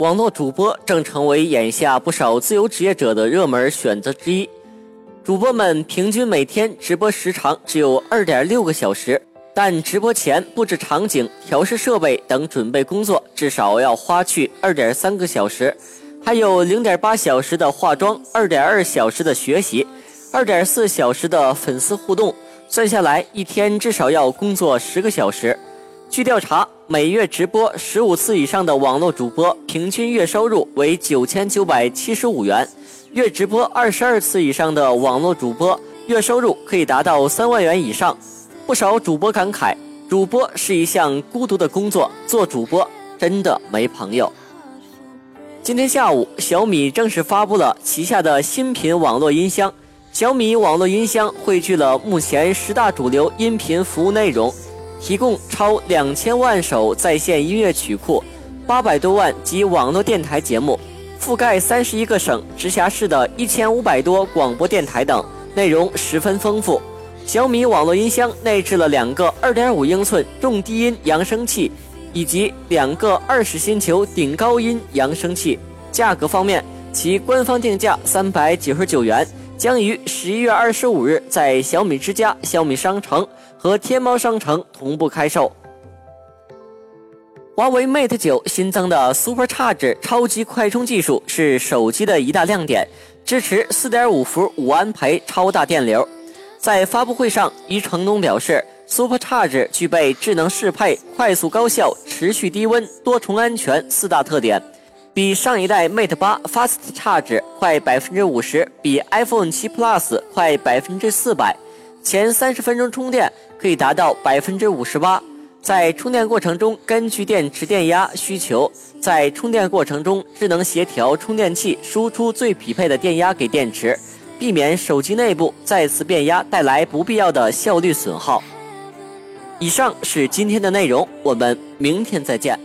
网络主播正成为眼下不少自由职业者的热门选择之一。主播们平均每天直播时长只有二点六个小时，但直播前布置场景、调试设备等准备工作至少要花去二点三个小时，还有零点八小时的化妆、二点二小时的学习、二点四小时的粉丝互动，算下来一天至少要工作十个小时。据调查，每月直播十五次以上的网络主播平均月收入为九千九百七十五元，月直播二十二次以上的网络主播月收入可以达到三万元以上。不少主播感慨，主播是一项孤独的工作，做主播真的没朋友。今天下午，小米正式发布了旗下的新品网络音箱。小米网络音箱汇聚了目前十大主流音频服务内容。提供超两千万首在线音乐曲库，八百多万及网络电台节目，覆盖三十一个省直辖市的一千五百多广播电台等，内容十分丰富。小米网络音箱内置了两个二点五英寸重低音扬声器，以及两个二十星球顶高音扬声器。价格方面，其官方定价三百九十九元，将于十一月二十五日在小米之家、小米商城。和天猫商城同步开售。华为 Mate 九新增的 Super Charge 超级快充技术是手机的一大亮点，支持4.5伏五安培超大电流。在发布会上，余承东表示，Super Charge 具备智能适配、快速高效、持续低温、多重安全四大特点，比上一代 Mate 八 Fast Charge 快百分之五十，比 iPhone 7 Plus 快百分之四百。前三十分钟充电可以达到百分之五十八，在充电过程中根据电池电压需求，在充电过程中智能协调充电器输出最匹配的电压给电池，避免手机内部再次变压带来不必要的效率损耗。以上是今天的内容，我们明天再见。